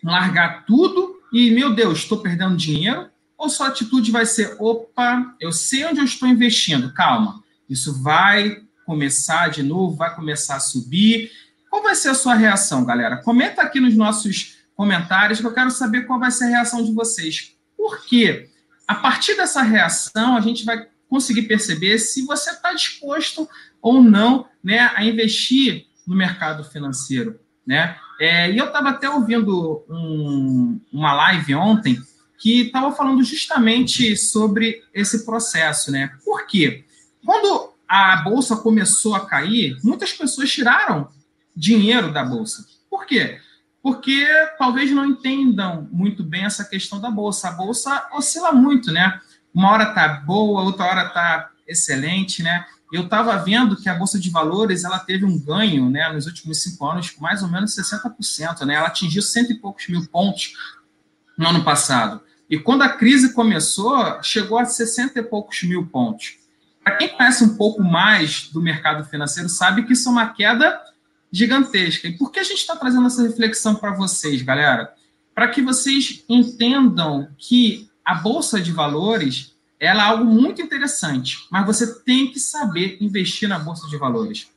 largar tudo e, meu Deus, estou perdendo dinheiro? Ou sua atitude vai ser, opa, eu sei onde eu estou investindo, calma, isso vai começar de novo, vai começar a subir. Qual vai ser a sua reação, galera? Comenta aqui nos nossos comentários que eu quero saber qual vai ser a reação de vocês. Por quê? A partir dessa reação, a gente vai conseguir perceber se você está disposto ou não né, a investir no mercado financeiro. Né? É, e eu estava até ouvindo um, uma live ontem que estava falando justamente sobre esse processo. Né? Por quê? Quando a bolsa começou a cair, muitas pessoas tiraram dinheiro da bolsa. Por quê? Porque talvez não entendam muito bem essa questão da bolsa. A bolsa oscila muito, né? Uma hora tá boa, outra hora tá excelente, né? Eu estava vendo que a bolsa de valores ela teve um ganho, né, nos últimos cinco anos, mais ou menos 60%, né? Ela atingiu cento e poucos mil pontos no ano passado. E quando a crise começou, chegou a 60 e poucos mil pontos. Para quem conhece um pouco mais do mercado financeiro, sabe que isso é uma queda gigantesca. E por que a gente está trazendo essa reflexão para vocês, galera? Para que vocês entendam que a bolsa de valores ela é algo muito interessante, mas você tem que saber investir na bolsa de valores.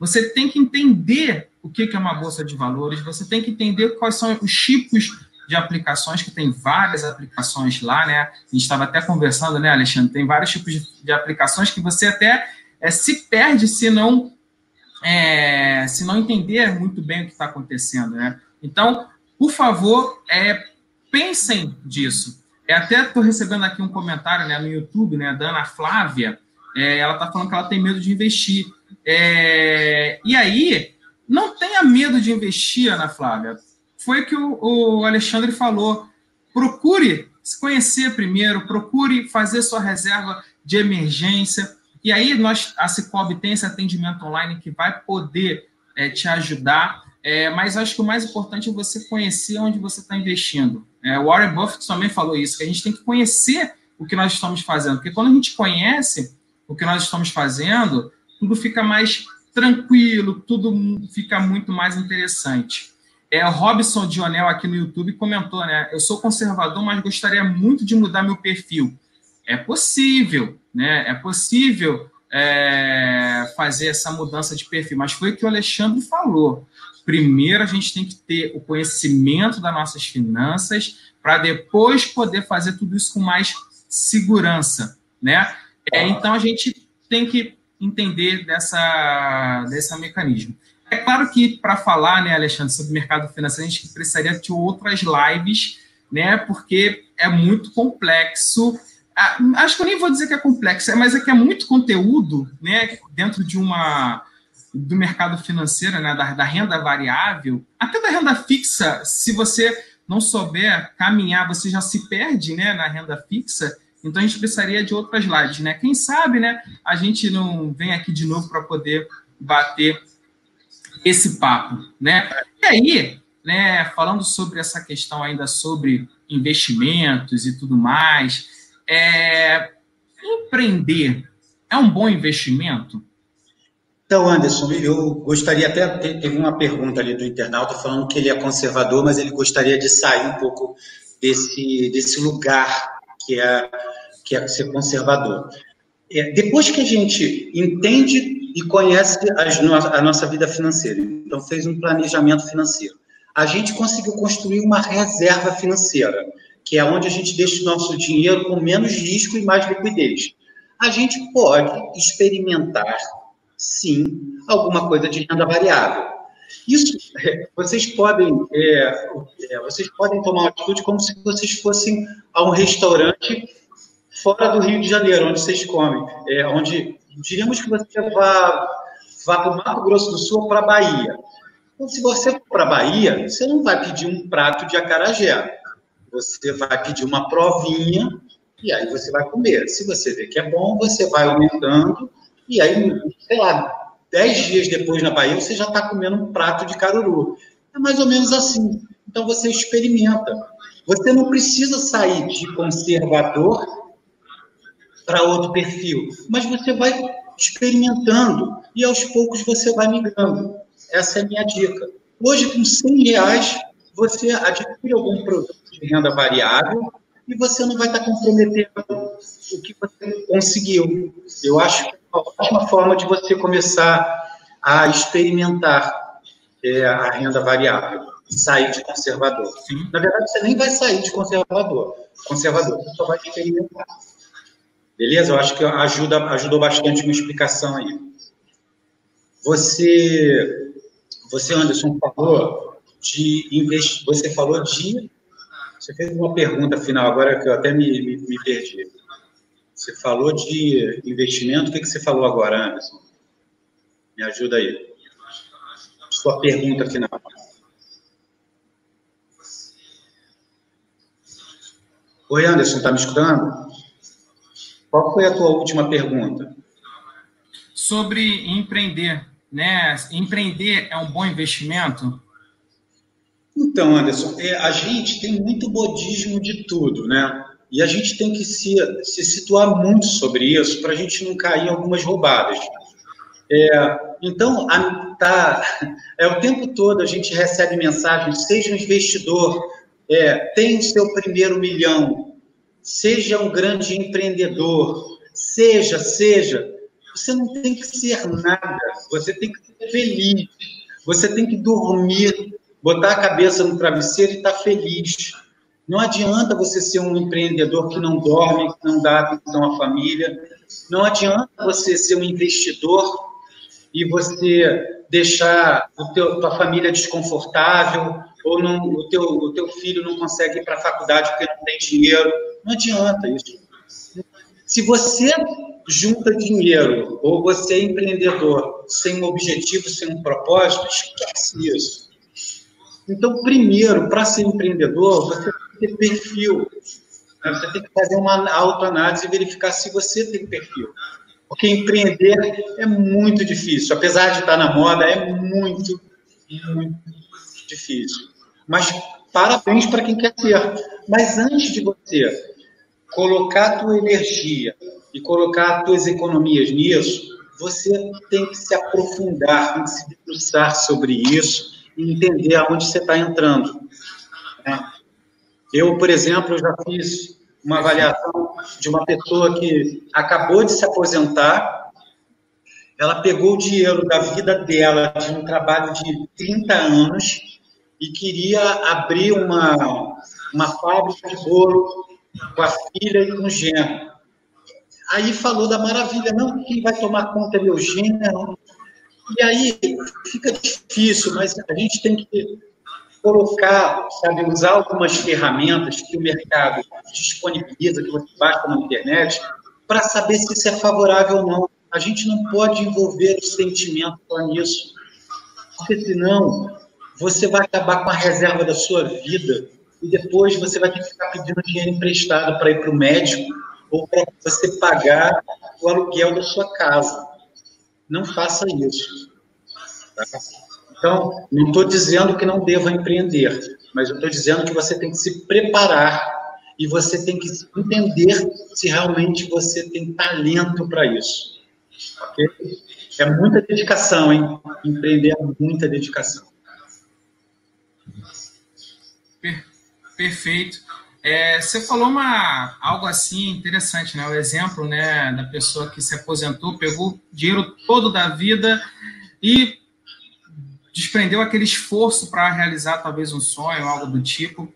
Você tem que entender o que é uma bolsa de valores, você tem que entender quais são os tipos de aplicações, que tem várias aplicações lá, né? A gente estava até conversando, né, Alexandre? Tem vários tipos de, aplicações que você até é, se perde se não, é, se não entender muito bem o que está acontecendo, né? Então, por favor, é, pensem disso. É, até estou recebendo aqui um comentário né, no YouTube, né, da Ana Flávia. É, ela está falando que ela tem medo de investir. É, e aí, não tenha medo de investir, Ana Flávia foi o que o, o Alexandre falou. Procure se conhecer primeiro, procure fazer sua reserva de emergência. E aí nós, a Cicobi tem esse atendimento online que vai poder é, te ajudar. É, mas acho que o mais importante é você conhecer onde você está investindo. É, Warren Buffett também falou isso, que a gente tem que conhecer o que nós estamos fazendo. Porque quando a gente conhece o que nós estamos fazendo, tudo fica mais tranquilo, tudo fica muito mais interessante. É, Robson Dionel aqui no YouTube comentou, né? Eu sou conservador, mas gostaria muito de mudar meu perfil. É possível, né? É possível é, fazer essa mudança de perfil, mas foi o que o Alexandre falou. Primeiro, a gente tem que ter o conhecimento das nossas finanças para depois poder fazer tudo isso com mais segurança, né? É, então, a gente tem que entender dessa, desse mecanismo. É claro que para falar, né, Alexandre, sobre mercado financeiro, a gente precisaria de outras lives, né, porque é muito complexo. Ah, acho que eu nem vou dizer que é complexo, mas é que é muito conteúdo, né, dentro de uma do mercado financeiro, né, da, da renda variável, até da renda fixa. Se você não souber caminhar, você já se perde, né, na renda fixa. Então a gente precisaria de outras lives, né? Quem sabe, né? A gente não vem aqui de novo para poder bater esse papo, né? E aí, né, falando sobre essa questão ainda sobre investimentos e tudo mais, é, empreender é um bom investimento? Então, Anderson, eu gostaria até, teve uma pergunta ali do internauta falando que ele é conservador, mas ele gostaria de sair um pouco desse, desse lugar que é, que é ser conservador. É, depois que a gente entende e conhece a nossa vida financeira. Então, fez um planejamento financeiro. A gente conseguiu construir uma reserva financeira, que é onde a gente deixa o nosso dinheiro com menos risco e mais liquidez. A gente pode experimentar, sim, alguma coisa de renda variável. Isso, é, vocês podem, é, é, vocês podem tomar uma atitude como se vocês fossem a um restaurante fora do Rio de Janeiro, onde vocês comem, é, onde diríamos que você vá, vá para o Mato Grosso do Sul ou para a Bahia. Então, se você for para a Bahia, você não vai pedir um prato de acarajé. Você vai pedir uma provinha e aí você vai comer. Se você vê que é bom, você vai aumentando e aí, sei lá, dez dias depois na Bahia, você já está comendo um prato de caruru. É mais ou menos assim. Então, você experimenta. Você não precisa sair de conservador para outro perfil, mas você vai experimentando e aos poucos você vai migrando. Essa é a minha dica. Hoje, com 100 reais, você adquire algum produto de renda variável e você não vai estar comprometendo o que você conseguiu. Eu acho que uma ótima forma de você começar a experimentar é, a renda variável, sair de conservador. Sim. Na verdade, você nem vai sair de conservador. Conservador, você só vai experimentar. Beleza? Eu acho que ajuda, ajudou bastante uma explicação aí. Você, você Anderson, falou de investir. Você falou de. Você fez uma pergunta final agora que eu até me, me, me perdi. Você falou de investimento. O que, que você falou agora, Anderson? Me ajuda aí. Sua pergunta final. Oi, Anderson, está me escutando? Qual foi a tua última pergunta? Sobre empreender, né? Empreender é um bom investimento? Então, Anderson, é, a gente tem muito bodismo de tudo, né? E a gente tem que se, se situar muito sobre isso para a gente não cair em algumas roubadas. É, então, a, tá, é o tempo todo a gente recebe mensagens, seja um investidor, é, tem seu primeiro milhão, seja um grande empreendedor, seja, seja. Você não tem que ser nada, você tem que ser feliz, você tem que dormir, botar a cabeça no travesseiro e estar tá feliz. Não adianta você ser um empreendedor que não dorme, que não dá atenção à família. Não adianta você ser um investidor e você deixar a tua família desconfortável ou não, o, teu, o teu filho não consegue ir para a faculdade porque não tem dinheiro. Não adianta isso. Se você junta dinheiro ou você é empreendedor sem um objetivo, sem um propósito, esquece isso. Então, primeiro, para ser empreendedor, você ter perfil. Né? Você tem que fazer uma autoanálise e verificar se você tem perfil. Porque empreender é muito difícil. Apesar de estar na moda, é muito, muito difícil. Mas parabéns para quem quer ser. Mas antes de você colocar a tua energia e colocar as tuas economias nisso, você tem que se aprofundar, tem que se debruçar sobre isso e entender aonde você está entrando. Né? Eu, por exemplo, já fiz uma avaliação de uma pessoa que acabou de se aposentar, ela pegou o dinheiro da vida dela, de um trabalho de 30 anos, e queria abrir uma, uma fábrica de bolo com a filha e com o genro. Aí falou da maravilha, não, quem vai tomar conta é meu genro. E aí fica difícil, mas a gente tem que colocar, sabe, usar algumas ferramentas que o mercado disponibiliza, que você baixa na internet, para saber se isso é favorável ou não. A gente não pode envolver o sentimento nisso, porque senão você vai acabar com a reserva da sua vida e depois você vai ter que ficar pedindo dinheiro emprestado para ir para o médico ou para você pagar o aluguel da sua casa. Não faça isso. Tá? Então, não estou dizendo que não deva empreender, mas eu estou dizendo que você tem que se preparar e você tem que entender se realmente você tem talento para isso. Okay? É muita dedicação, hein? Empreender é muita dedicação. Perfeito. É, você falou uma, algo assim interessante, né? O exemplo né, da pessoa que se aposentou, pegou dinheiro todo da vida e desprendeu aquele esforço para realizar talvez um sonho, algo do tipo.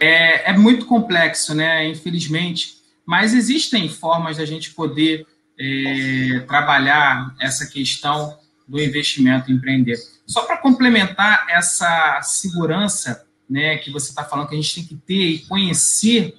É, é muito complexo, né? Infelizmente. Mas existem formas da gente poder é, trabalhar essa questão do investimento empreender. Só para complementar essa segurança né, que você está falando que a gente tem que ter e conhecer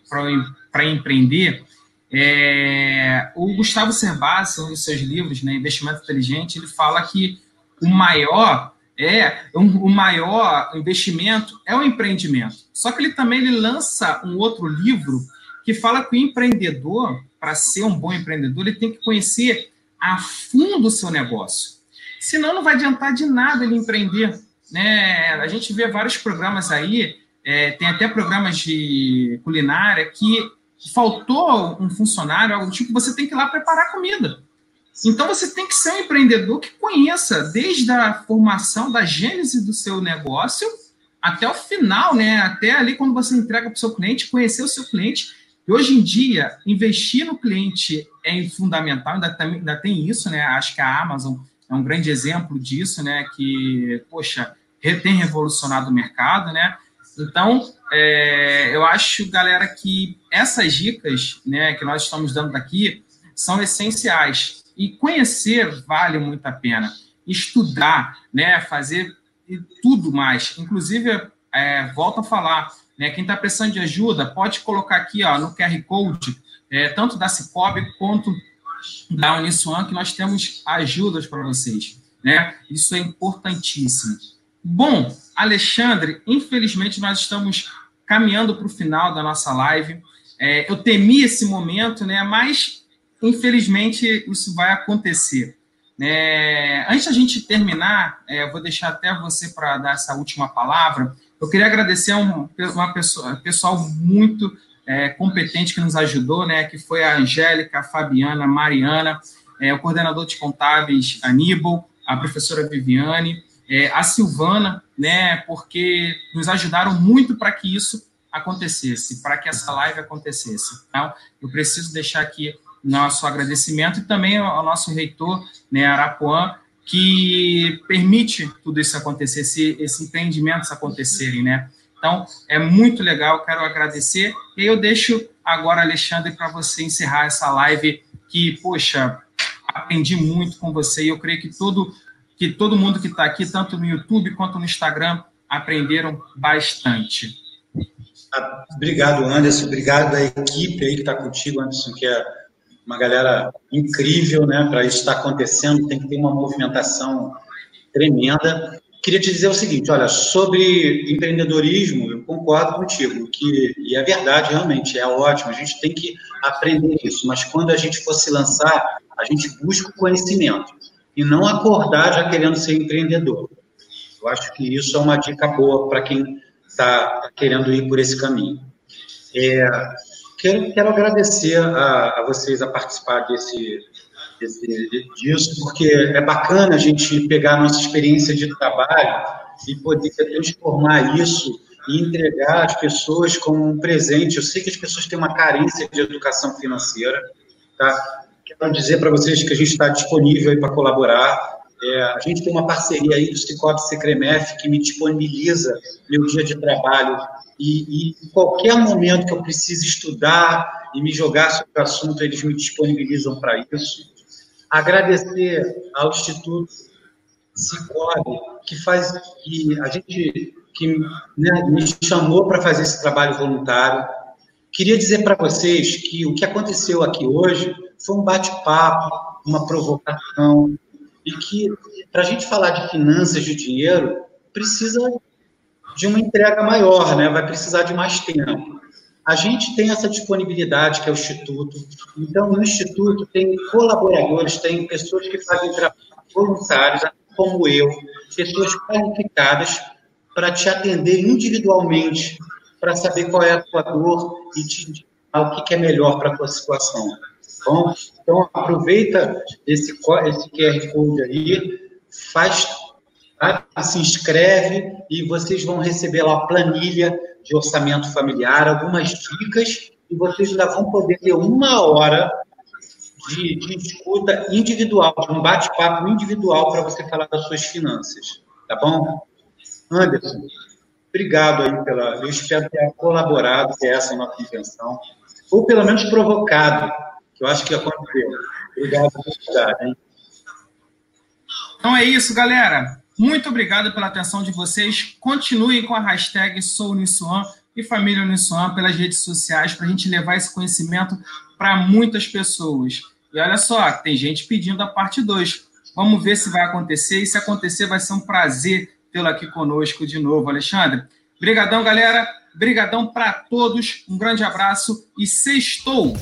para empreender, é, o Gustavo Cerbasi, um dos seus livros, né, Investimento Inteligente, ele fala que o maior é um, o maior investimento é o empreendimento. Só que ele também ele lança um outro livro que fala que o empreendedor, para ser um bom empreendedor, ele tem que conhecer a fundo o seu negócio. Senão não vai adiantar de nada ele empreender né, a gente vê vários programas aí, é, tem até programas de culinária que faltou um funcionário, algo tipo, você tem que ir lá preparar comida. Então você tem que ser um empreendedor que conheça desde a formação da gênese do seu negócio até o final, né? Até ali quando você entrega para o seu cliente, conhecer o seu cliente. E hoje em dia, investir no cliente é fundamental, ainda ainda tem isso, né? Acho que a Amazon é um grande exemplo disso, né? Que, poxa, tem revolucionado o mercado, né? Então, é, eu acho, galera, que essas dicas né, que nós estamos dando daqui são essenciais. E conhecer vale muito a pena. Estudar, né, fazer tudo mais. Inclusive, é, volto a falar, né, quem está precisando de ajuda, pode colocar aqui ó, no QR Code, é, tanto da Cicobi quanto da Uniswan, que nós temos ajudas para vocês. Né? Isso é importantíssimo. Bom, Alexandre, infelizmente nós estamos caminhando para o final da nossa live. É, eu temi esse momento, né? Mas infelizmente isso vai acontecer. É, antes da gente terminar, é, vou deixar até você para dar essa última palavra. Eu queria agradecer a um, uma pessoa, pessoal muito é, competente que nos ajudou, né? Que foi a Angélica, a Fabiana, a Mariana, é, o coordenador de contábeis Aníbal, a professora Viviane, é, a Silvana, né? Porque nos ajudaram muito para que isso acontecesse, para que essa live acontecesse. Então, eu preciso deixar aqui nosso agradecimento e também ao nosso reitor, né, Arapuã, que permite tudo isso acontecer, esse, esses empreendimentos acontecerem, né? Então, é muito legal, quero agradecer. E eu deixo agora, Alexandre, para você encerrar essa live que, poxa, aprendi muito com você e eu creio que todo, que todo mundo que está aqui, tanto no YouTube quanto no Instagram, aprenderam bastante. Obrigado, Anderson. Obrigado à equipe aí que está contigo, Anderson, que é uma galera incrível, né? Para isso estar acontecendo, tem que ter uma movimentação tremenda. Queria te dizer o seguinte, olha, sobre empreendedorismo, eu concordo contigo, que, e é verdade, realmente, é ótimo, a gente tem que aprender isso, mas quando a gente for se lançar, a gente busca o conhecimento, e não acordar já querendo ser empreendedor. Eu acho que isso é uma dica boa para quem está querendo ir por esse caminho. É, Quero, quero agradecer a, a vocês a participar desse, desse, disso, porque é bacana a gente pegar a nossa experiência de trabalho e poder transformar isso e entregar às pessoas como um presente. Eu sei que as pessoas têm uma carência de educação financeira, tá? Quero dizer para vocês que a gente está disponível para colaborar. É, a gente tem uma parceria aí do Cicobi Secremef que me disponibiliza meu dia de trabalho e, e, em qualquer momento que eu precise estudar e me jogar sobre o assunto, eles me disponibilizam para isso. Agradecer ao Instituto Cicobi, que faz, que a gente, que né, me chamou para fazer esse trabalho voluntário. Queria dizer para vocês que o que aconteceu aqui hoje foi um bate-papo, uma provocação, e que para a gente falar de finanças, de dinheiro, precisa de uma entrega maior, né? vai precisar de mais tempo. A gente tem essa disponibilidade, que é o Instituto. Então, no Instituto, tem colaboradores, tem pessoas que fazem trabalho voluntários, como eu, pessoas qualificadas para te atender individualmente, para saber qual é a tua dor e te indicar o que é melhor para a tua situação. Bom, então, aproveita esse, esse QR Code aí, faz Tá? Se inscreve e vocês vão receber lá a planilha de orçamento familiar, algumas dicas, e vocês ainda vão poder ter uma hora de, de escuta individual, de um bate-papo individual para você falar das suas finanças. Tá bom? Anderson, obrigado aí pela. Eu espero ter colaborado, que essa nossa intenção, ou pelo menos provocado, que eu acho que aconteceu. Obrigado por oportunidade, hein? Então é isso, galera. Muito obrigado pela atenção de vocês. Continuem com a hashtag SouNissuan e Família Unissuan pelas redes sociais para a gente levar esse conhecimento para muitas pessoas. E olha só, tem gente pedindo a parte 2. Vamos ver se vai acontecer. E se acontecer, vai ser um prazer tê-lo aqui conosco de novo, Alexandre. Brigadão, galera. Brigadão para todos. Um grande abraço e sextou!